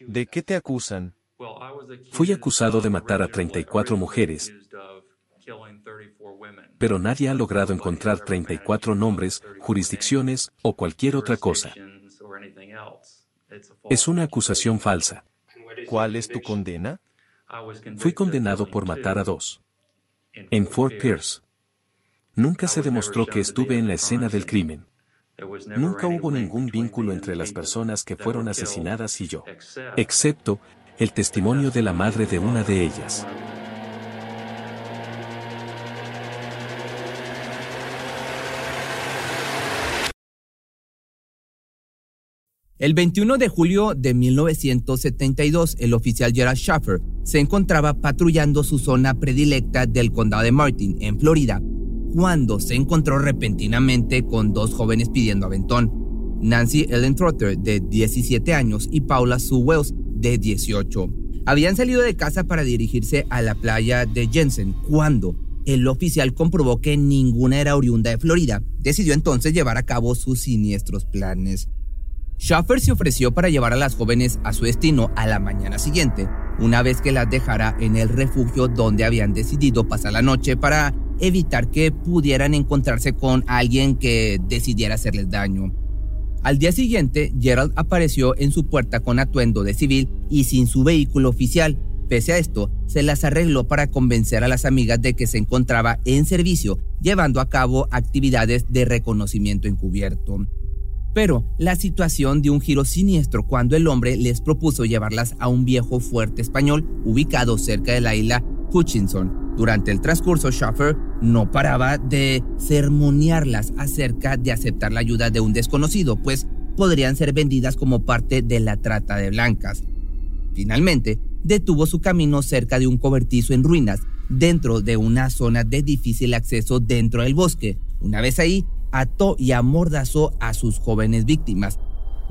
¿De qué te acusan? Fui acusado de matar a 34 mujeres, pero nadie ha logrado encontrar 34 nombres, jurisdicciones o cualquier otra cosa. Es una acusación falsa. ¿Cuál es tu condena? Fui condenado por matar a dos. En Fort Pierce. Nunca se demostró que estuve en la escena del crimen. Nunca hubo ningún vínculo entre las personas que fueron asesinadas y yo, excepto el testimonio de la madre de una de ellas. El 21 de julio de 1972, el oficial Gerald Schaffer se encontraba patrullando su zona predilecta del condado de Martin, en Florida, cuando se encontró repentinamente con dos jóvenes pidiendo aventón, Nancy Ellen Trotter, de 17 años, y Paula Sue Wells, de 18. Habían salido de casa para dirigirse a la playa de Jensen, cuando el oficial comprobó que ninguna era oriunda de Florida. Decidió entonces llevar a cabo sus siniestros planes. Schaffer se ofreció para llevar a las jóvenes a su destino a la mañana siguiente, una vez que las dejara en el refugio donde habían decidido pasar la noche para evitar que pudieran encontrarse con alguien que decidiera hacerles daño. Al día siguiente, Gerald apareció en su puerta con atuendo de civil y sin su vehículo oficial. Pese a esto, se las arregló para convencer a las amigas de que se encontraba en servicio, llevando a cabo actividades de reconocimiento encubierto. Pero la situación dio un giro siniestro cuando el hombre les propuso llevarlas a un viejo fuerte español ubicado cerca de la isla Hutchinson. Durante el transcurso, Schaffer no paraba de sermonearlas acerca de aceptar la ayuda de un desconocido, pues podrían ser vendidas como parte de la trata de blancas. Finalmente, detuvo su camino cerca de un cobertizo en ruinas, dentro de una zona de difícil acceso dentro del bosque. Una vez ahí, ató y amordazó a sus jóvenes víctimas.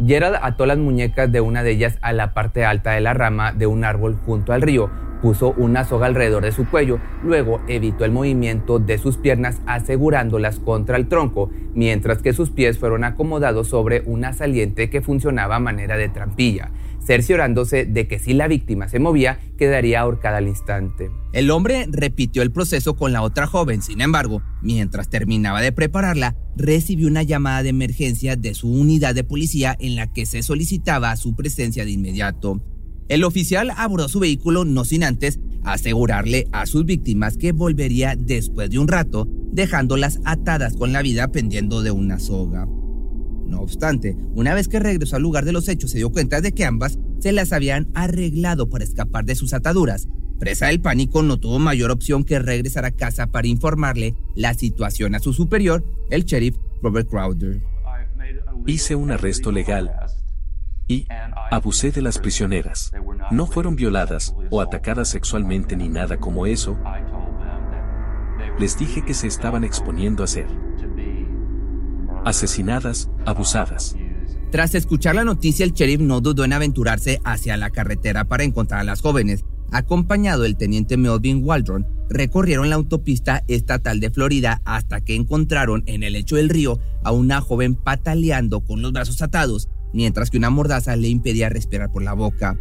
Gerald ató las muñecas de una de ellas a la parte alta de la rama de un árbol junto al río, puso una soga alrededor de su cuello, luego evitó el movimiento de sus piernas asegurándolas contra el tronco, mientras que sus pies fueron acomodados sobre una saliente que funcionaba a manera de trampilla cerciorándose de que si la víctima se movía, quedaría ahorcada al instante. El hombre repitió el proceso con la otra joven, sin embargo, mientras terminaba de prepararla, recibió una llamada de emergencia de su unidad de policía en la que se solicitaba su presencia de inmediato. El oficial abordó su vehículo no sin antes asegurarle a sus víctimas que volvería después de un rato, dejándolas atadas con la vida pendiendo de una soga. No obstante, una vez que regresó al lugar de los hechos se dio cuenta de que ambas se las habían arreglado para escapar de sus ataduras. Presa del pánico, no tuvo mayor opción que regresar a casa para informarle la situación a su superior, el sheriff Robert Crowder. Hice un arresto legal y abusé de las prisioneras. No fueron violadas o atacadas sexualmente ni nada como eso. Les dije que se estaban exponiendo a ser asesinadas, abusadas. Tras escuchar la noticia, el sheriff no dudó en aventurarse hacia la carretera para encontrar a las jóvenes. Acompañado del teniente Melvin Waldron, recorrieron la autopista estatal de Florida hasta que encontraron en el lecho del río a una joven pataleando con los brazos atados, mientras que una mordaza le impedía respirar por la boca.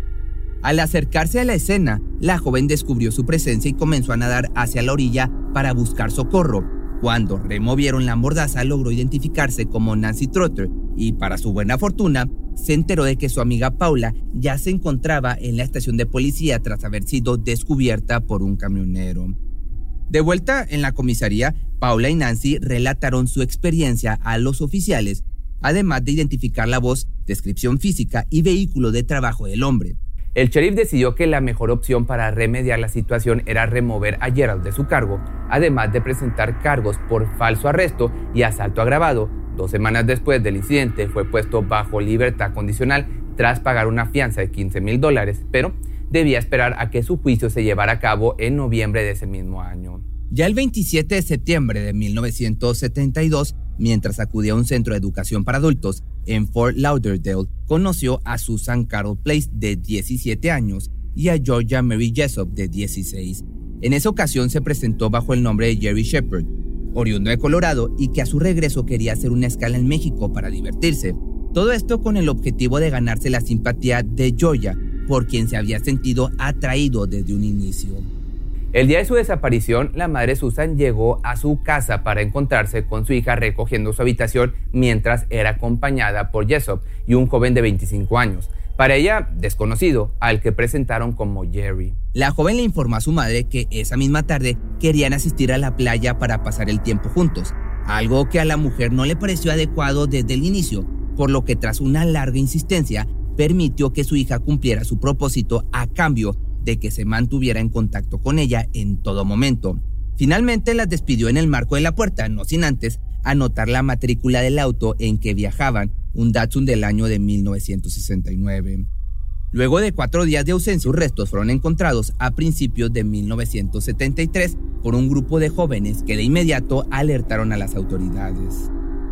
Al acercarse a la escena, la joven descubrió su presencia y comenzó a nadar hacia la orilla para buscar socorro, cuando removieron la mordaza logró identificarse como Nancy Trotter y para su buena fortuna se enteró de que su amiga Paula ya se encontraba en la estación de policía tras haber sido descubierta por un camionero. De vuelta en la comisaría, Paula y Nancy relataron su experiencia a los oficiales, además de identificar la voz, descripción física y vehículo de trabajo del hombre. El sheriff decidió que la mejor opción para remediar la situación era remover a Gerald de su cargo, además de presentar cargos por falso arresto y asalto agravado. Dos semanas después del incidente fue puesto bajo libertad condicional tras pagar una fianza de 15 mil dólares, pero debía esperar a que su juicio se llevara a cabo en noviembre de ese mismo año. Ya el 27 de septiembre de 1972, mientras acudía a un centro de educación para adultos en Fort Lauderdale, conoció a Susan Carol Place de 17 años y a Georgia Mary Jessup de 16. En esa ocasión se presentó bajo el nombre de Jerry Shepard, oriundo de Colorado y que a su regreso quería hacer una escala en México para divertirse. Todo esto con el objetivo de ganarse la simpatía de Georgia, por quien se había sentido atraído desde un inicio. El día de su desaparición, la madre Susan llegó a su casa para encontrarse con su hija recogiendo su habitación mientras era acompañada por Jessop y un joven de 25 años, para ella desconocido, al que presentaron como Jerry. La joven le informó a su madre que esa misma tarde querían asistir a la playa para pasar el tiempo juntos, algo que a la mujer no le pareció adecuado desde el inicio, por lo que tras una larga insistencia permitió que su hija cumpliera su propósito a cambio de que se mantuviera en contacto con ella en todo momento. Finalmente las despidió en el marco de la puerta, no sin antes anotar la matrícula del auto en que viajaban, un Datsun del año de 1969. Luego de cuatro días de ausencia, sus restos fueron encontrados a principios de 1973 por un grupo de jóvenes que de inmediato alertaron a las autoridades.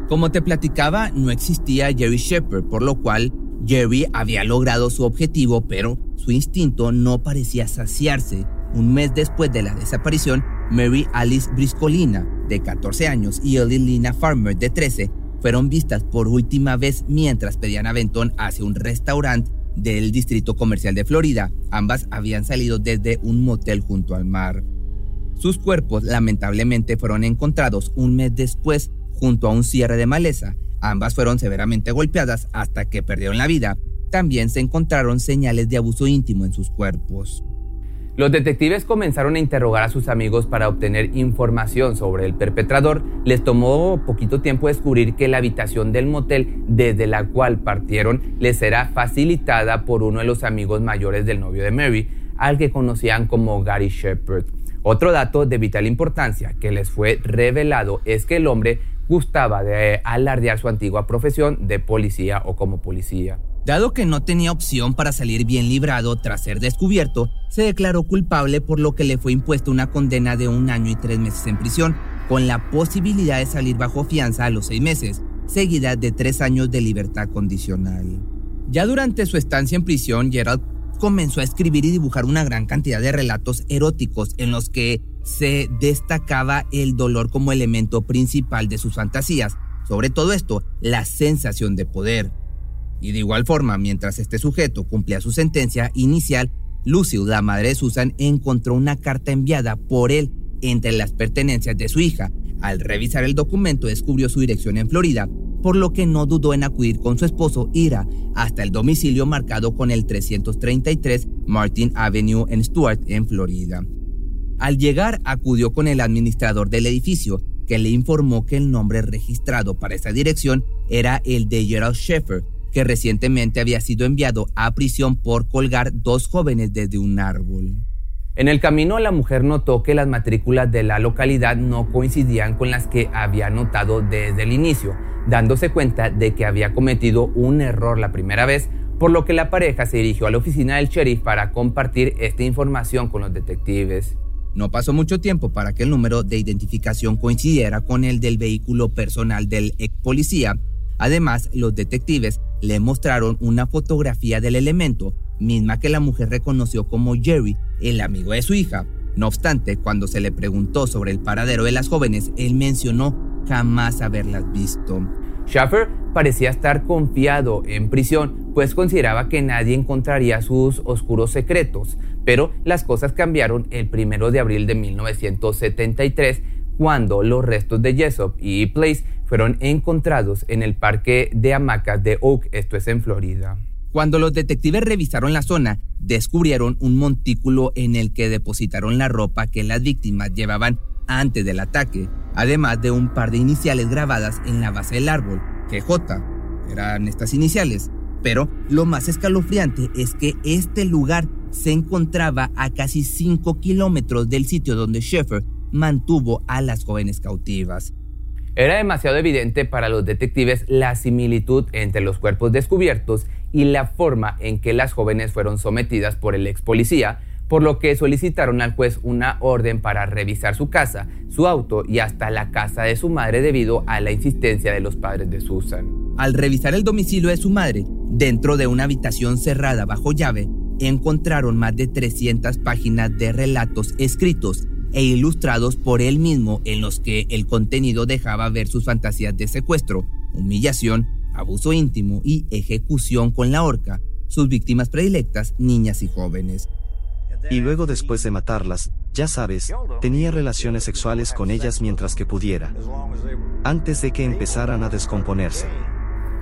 Como te platicaba, no existía Jerry Shepard, por lo cual Jerry había logrado su objetivo, pero su instinto no parecía saciarse. Un mes después de la desaparición, Mary Alice Briscolina, de 14 años, y Lina Farmer, de 13, fueron vistas por última vez mientras pedían aventón hacia un restaurante del Distrito Comercial de Florida. Ambas habían salido desde un motel junto al mar. Sus cuerpos lamentablemente fueron encontrados un mes después junto a un cierre de maleza, Ambas fueron severamente golpeadas hasta que perdieron la vida. También se encontraron señales de abuso íntimo en sus cuerpos. Los detectives comenzaron a interrogar a sus amigos para obtener información sobre el perpetrador. Les tomó poquito tiempo descubrir que la habitación del motel desde la cual partieron les era facilitada por uno de los amigos mayores del novio de Mary, al que conocían como Gary Shepard. Otro dato de vital importancia que les fue revelado es que el hombre gustaba de alardear su antigua profesión de policía o como policía. Dado que no tenía opción para salir bien librado tras ser descubierto, se declaró culpable por lo que le fue impuesta una condena de un año y tres meses en prisión, con la posibilidad de salir bajo fianza a los seis meses, seguida de tres años de libertad condicional. Ya durante su estancia en prisión, Gerald comenzó a escribir y dibujar una gran cantidad de relatos eróticos en los que se destacaba el dolor como elemento principal de sus fantasías, sobre todo esto, la sensación de poder. Y de igual forma, mientras este sujeto cumplía su sentencia inicial, Lucy, la madre de Susan, encontró una carta enviada por él entre las pertenencias de su hija. Al revisar el documento descubrió su dirección en Florida, por lo que no dudó en acudir con su esposo Ira hasta el domicilio marcado con el 333 Martin Avenue en Stuart, en Florida. Al llegar, acudió con el administrador del edificio, que le informó que el nombre registrado para esa dirección era el de Gerald Sheffer, que recientemente había sido enviado a prisión por colgar dos jóvenes desde un árbol. En el camino la mujer notó que las matrículas de la localidad no coincidían con las que había notado desde el inicio, dándose cuenta de que había cometido un error la primera vez, por lo que la pareja se dirigió a la oficina del sheriff para compartir esta información con los detectives. No pasó mucho tiempo para que el número de identificación coincidiera con el del vehículo personal del ex policía. Además, los detectives le mostraron una fotografía del elemento, misma que la mujer reconoció como Jerry, el amigo de su hija. No obstante, cuando se le preguntó sobre el paradero de las jóvenes, él mencionó jamás haberlas visto. Schaffer parecía estar confiado en prisión, pues consideraba que nadie encontraría sus oscuros secretos, pero las cosas cambiaron el 1 de abril de 1973 cuando los restos de Jessop y Place fueron encontrados en el parque de hamacas de Oak, esto es en Florida. Cuando los detectives revisaron la zona, descubrieron un montículo en el que depositaron la ropa que las víctimas llevaban antes del ataque, además de un par de iniciales grabadas en la base del árbol, que J eran estas iniciales. Pero lo más escalofriante es que este lugar se encontraba a casi 5 kilómetros del sitio donde Sheffer mantuvo a las jóvenes cautivas. Era demasiado evidente para los detectives la similitud entre los cuerpos descubiertos y la forma en que las jóvenes fueron sometidas por el ex policía, por lo que solicitaron al juez una orden para revisar su casa, su auto y hasta la casa de su madre debido a la insistencia de los padres de Susan. Al revisar el domicilio de su madre, dentro de una habitación cerrada bajo llave, encontraron más de 300 páginas de relatos escritos e ilustrados por él mismo en los que el contenido dejaba ver sus fantasías de secuestro, humillación, abuso íntimo y ejecución con la horca, sus víctimas predilectas, niñas y jóvenes. Y luego después de matarlas, ya sabes, tenía relaciones sexuales con ellas mientras que pudiera, antes de que empezaran a descomponerse.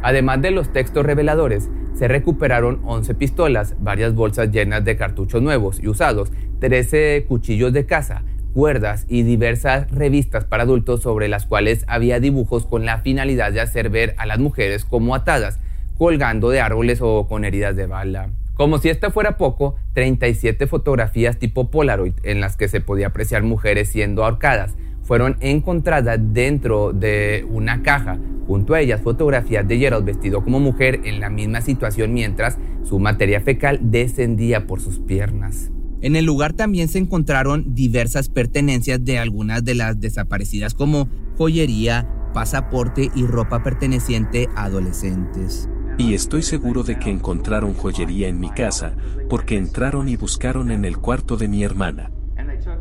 Además de los textos reveladores, se recuperaron 11 pistolas, varias bolsas llenas de cartuchos nuevos y usados, 13 cuchillos de caza, cuerdas y diversas revistas para adultos sobre las cuales había dibujos con la finalidad de hacer ver a las mujeres como atadas, colgando de árboles o con heridas de bala. Como si esto fuera poco, 37 fotografías tipo Polaroid en las que se podía apreciar mujeres siendo ahorcadas fueron encontradas dentro de una caja. Junto a ellas fotografías de Gerald vestido como mujer en la misma situación mientras su materia fecal descendía por sus piernas. En el lugar también se encontraron diversas pertenencias de algunas de las desaparecidas como joyería, pasaporte y ropa perteneciente a adolescentes. Y estoy seguro de que encontraron joyería en mi casa, porque entraron y buscaron en el cuarto de mi hermana.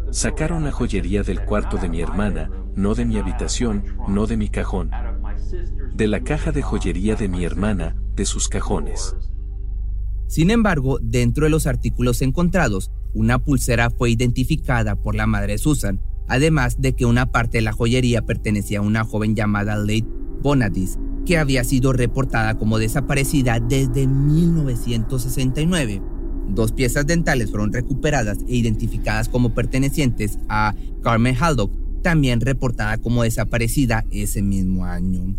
Sacaron la joyería del cuarto de mi hermana, no de mi habitación, no de mi cajón. De la caja de joyería de mi hermana, de sus cajones. Sin embargo, dentro de los artículos encontrados, una pulsera fue identificada por la madre Susan, además de que una parte de la joyería pertenecía a una joven llamada Late Bonadis, que había sido reportada como desaparecida desde 1969. Dos piezas dentales fueron recuperadas e identificadas como pertenecientes a Carmen Haldock, también reportada como desaparecida ese mismo año.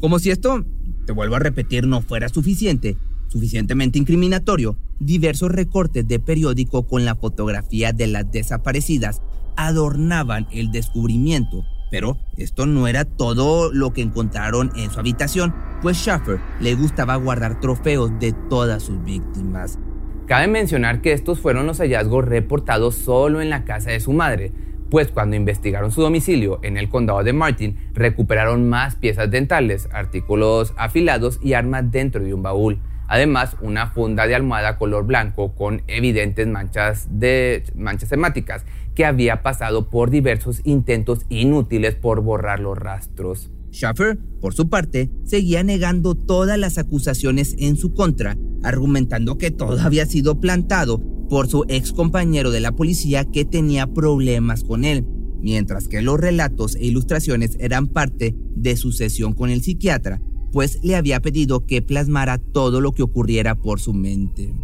Como si esto, te vuelvo a repetir, no fuera suficiente, suficientemente incriminatorio, diversos recortes de periódico con la fotografía de las desaparecidas adornaban el descubrimiento. Pero esto no era todo lo que encontraron en su habitación, pues Schaffer le gustaba guardar trofeos de todas sus víctimas. Cabe mencionar que estos fueron los hallazgos reportados solo en la casa de su madre, pues cuando investigaron su domicilio en el condado de Martin, recuperaron más piezas dentales, artículos afilados y armas dentro de un baúl. Además, una funda de almohada color blanco con evidentes manchas, de, manchas temáticas que había pasado por diversos intentos inútiles por borrar los rastros. Schaffer, por su parte, seguía negando todas las acusaciones en su contra, argumentando que todo había sido plantado por su ex compañero de la policía que tenía problemas con él, mientras que los relatos e ilustraciones eran parte de su sesión con el psiquiatra, pues le había pedido que plasmara todo lo que ocurriera por su mente.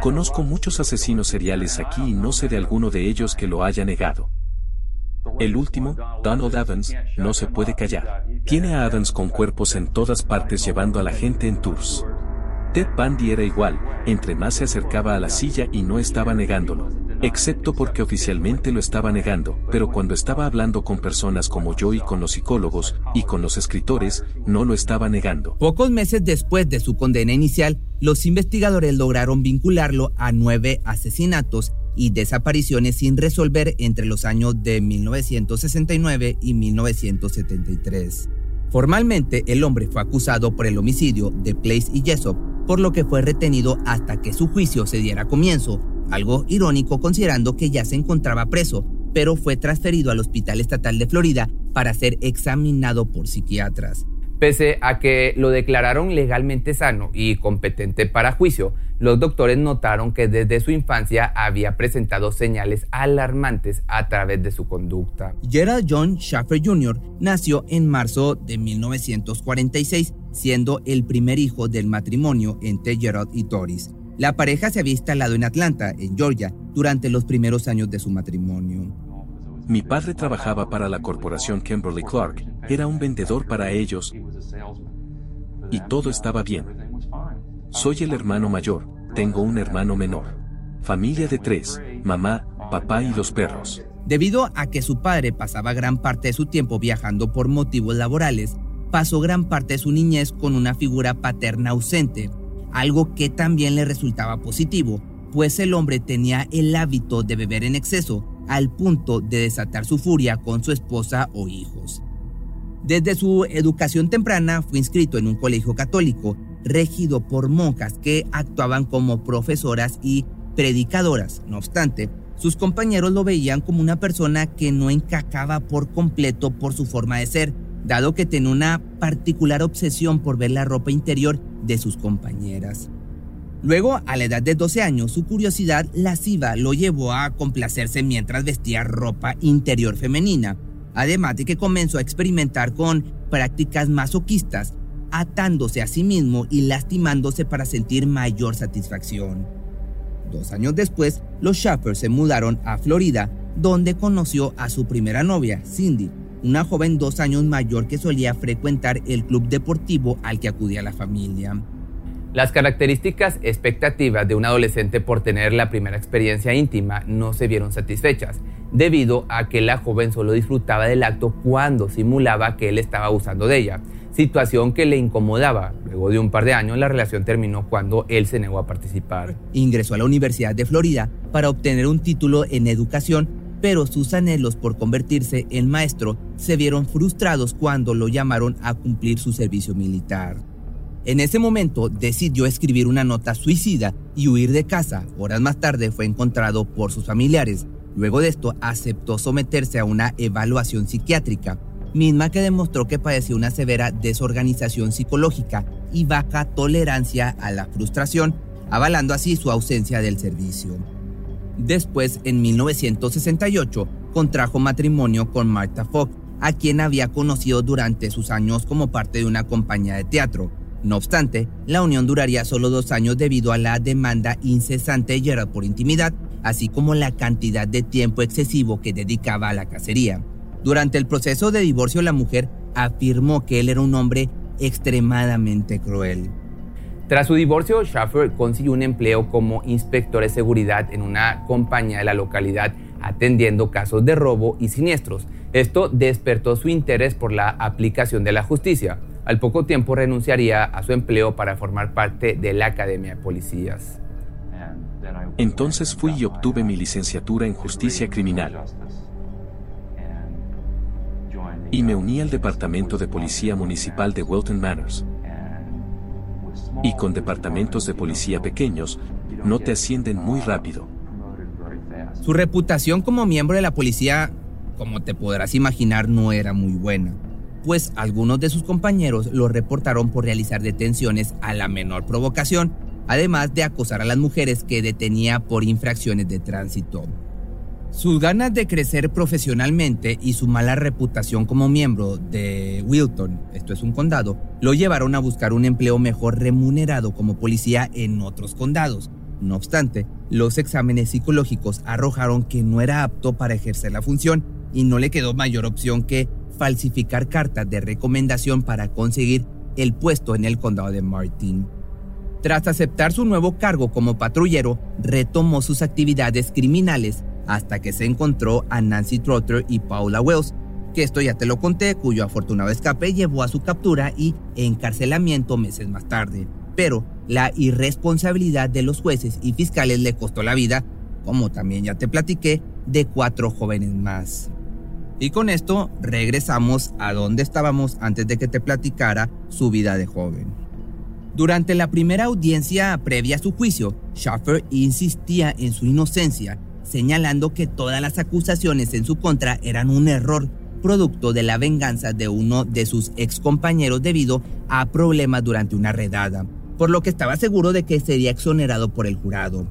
Conozco muchos asesinos seriales aquí y no sé de alguno de ellos que lo haya negado. El último, Donald Evans, no se puede callar. Tiene a Adams con cuerpos en todas partes llevando a la gente en tours. Ted Bundy era igual, entre más se acercaba a la silla y no estaba negándolo. Excepto porque oficialmente lo estaba negando, pero cuando estaba hablando con personas como yo y con los psicólogos, y con los escritores, no lo estaba negando. Pocos meses después de su condena inicial, los investigadores lograron vincularlo a nueve asesinatos y desapariciones sin resolver entre los años de 1969 y 1973. Formalmente, el hombre fue acusado por el homicidio de Place y Jessop por lo que fue retenido hasta que su juicio se diera comienzo, algo irónico considerando que ya se encontraba preso, pero fue transferido al Hospital Estatal de Florida para ser examinado por psiquiatras. Pese a que lo declararon legalmente sano y competente para juicio, los doctores notaron que desde su infancia había presentado señales alarmantes a través de su conducta. Gerald John Schaffer Jr. nació en marzo de 1946, siendo el primer hijo del matrimonio entre Gerald y Doris. La pareja se había instalado en Atlanta, en Georgia, durante los primeros años de su matrimonio. Mi padre trabajaba para la corporación Kimberly Clark, era un vendedor para ellos y todo estaba bien. Soy el hermano mayor, tengo un hermano menor. Familia de tres, mamá, papá y dos perros. Debido a que su padre pasaba gran parte de su tiempo viajando por motivos laborales, pasó gran parte de su niñez con una figura paterna ausente, algo que también le resultaba positivo, pues el hombre tenía el hábito de beber en exceso al punto de desatar su furia con su esposa o hijos. Desde su educación temprana fue inscrito en un colegio católico regido por monjas que actuaban como profesoras y predicadoras. No obstante, sus compañeros lo veían como una persona que no encajaba por completo por su forma de ser, dado que tenía una particular obsesión por ver la ropa interior de sus compañeras. Luego, a la edad de 12 años, su curiosidad lasciva lo llevó a complacerse mientras vestía ropa interior femenina, además de que comenzó a experimentar con prácticas masoquistas, atándose a sí mismo y lastimándose para sentir mayor satisfacción. Dos años después, los Schaeffer se mudaron a Florida, donde conoció a su primera novia, Cindy, una joven dos años mayor que solía frecuentar el club deportivo al que acudía la familia. Las características expectativas de un adolescente por tener la primera experiencia íntima no se vieron satisfechas, debido a que la joven solo disfrutaba del acto cuando simulaba que él estaba abusando de ella, situación que le incomodaba. Luego de un par de años la relación terminó cuando él se negó a participar. Ingresó a la Universidad de Florida para obtener un título en educación, pero sus anhelos por convertirse en maestro se vieron frustrados cuando lo llamaron a cumplir su servicio militar. En ese momento decidió escribir una nota suicida y huir de casa. Horas más tarde fue encontrado por sus familiares. Luego de esto aceptó someterse a una evaluación psiquiátrica, misma que demostró que padecía una severa desorganización psicológica y baja tolerancia a la frustración, avalando así su ausencia del servicio. Después, en 1968, contrajo matrimonio con Martha Fogg, a quien había conocido durante sus años como parte de una compañía de teatro. No obstante, la unión duraría solo dos años debido a la demanda incesante de Gerald por intimidad, así como la cantidad de tiempo excesivo que dedicaba a la cacería. Durante el proceso de divorcio, la mujer afirmó que él era un hombre extremadamente cruel. Tras su divorcio, Schaffer consiguió un empleo como inspector de seguridad en una compañía de la localidad atendiendo casos de robo y siniestros. Esto despertó su interés por la aplicación de la justicia. Al poco tiempo renunciaría a su empleo para formar parte de la Academia de Policías. Entonces fui y obtuve mi licenciatura en justicia criminal. Y me uní al Departamento de Policía Municipal de Wilton Manors. Y con departamentos de policía pequeños, no te ascienden muy rápido. Su reputación como miembro de la policía, como te podrás imaginar, no era muy buena pues algunos de sus compañeros lo reportaron por realizar detenciones a la menor provocación, además de acosar a las mujeres que detenía por infracciones de tránsito. Sus ganas de crecer profesionalmente y su mala reputación como miembro de Wilton, esto es un condado, lo llevaron a buscar un empleo mejor remunerado como policía en otros condados. No obstante, los exámenes psicológicos arrojaron que no era apto para ejercer la función y no le quedó mayor opción que falsificar cartas de recomendación para conseguir el puesto en el condado de Martin. Tras aceptar su nuevo cargo como patrullero, retomó sus actividades criminales hasta que se encontró a Nancy Trotter y Paula Wells, que esto ya te lo conté, cuyo afortunado escape llevó a su captura y encarcelamiento meses más tarde. Pero la irresponsabilidad de los jueces y fiscales le costó la vida, como también ya te platiqué, de cuatro jóvenes más. Y con esto regresamos a donde estábamos antes de que te platicara su vida de joven. Durante la primera audiencia previa a su juicio, Schaffer insistía en su inocencia, señalando que todas las acusaciones en su contra eran un error, producto de la venganza de uno de sus ex compañeros debido a problemas durante una redada, por lo que estaba seguro de que sería exonerado por el jurado.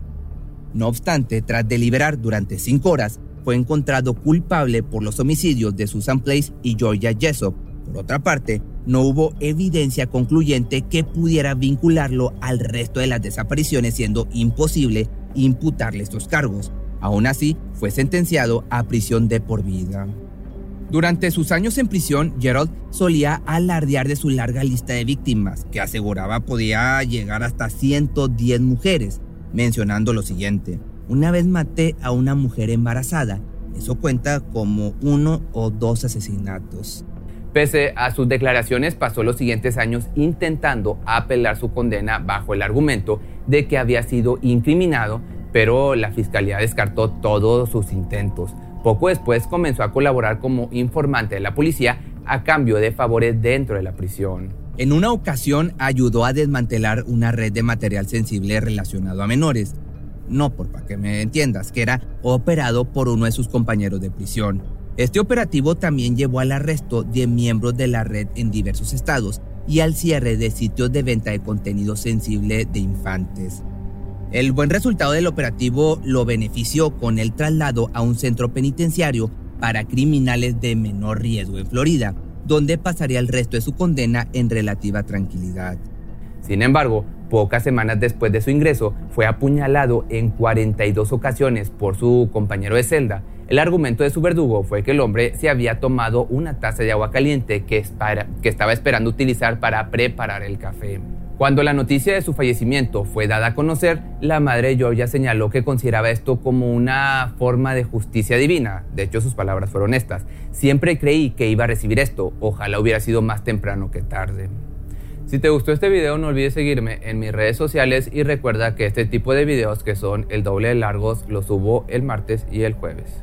No obstante, tras deliberar durante cinco horas, fue encontrado culpable por los homicidios de Susan Place y Georgia Jessop. Por otra parte, no hubo evidencia concluyente que pudiera vincularlo al resto de las desapariciones, siendo imposible imputarle estos cargos. Aún así, fue sentenciado a prisión de por vida. Durante sus años en prisión, Gerald solía alardear de su larga lista de víctimas, que aseguraba podía llegar hasta 110 mujeres, mencionando lo siguiente. Una vez maté a una mujer embarazada. Eso cuenta como uno o dos asesinatos. Pese a sus declaraciones, pasó los siguientes años intentando apelar su condena bajo el argumento de que había sido incriminado, pero la fiscalía descartó todos sus intentos. Poco después comenzó a colaborar como informante de la policía a cambio de favores dentro de la prisión. En una ocasión ayudó a desmantelar una red de material sensible relacionado a menores. No por para que me entiendas, que era operado por uno de sus compañeros de prisión. Este operativo también llevó al arresto de miembros de la red en diversos estados y al cierre de sitios de venta de contenido sensible de infantes. El buen resultado del operativo lo benefició con el traslado a un centro penitenciario para criminales de menor riesgo en Florida, donde pasaría el resto de su condena en relativa tranquilidad. Sin embargo, pocas semanas después de su ingreso, fue apuñalado en 42 ocasiones por su compañero de celda el argumento de su verdugo fue que el hombre se había tomado una taza de agua caliente que, que estaba esperando utilizar para preparar el café. Cuando la noticia de su fallecimiento fue dada a conocer, la madre de Georgia señaló que consideraba esto como una forma de justicia divina. De hecho, sus palabras fueron estas. Siempre creí que iba a recibir esto. Ojalá hubiera sido más temprano que tarde. Si te gustó este video, no olvides seguirme en mis redes sociales y recuerda que este tipo de videos que son el doble de largos los subo el martes y el jueves.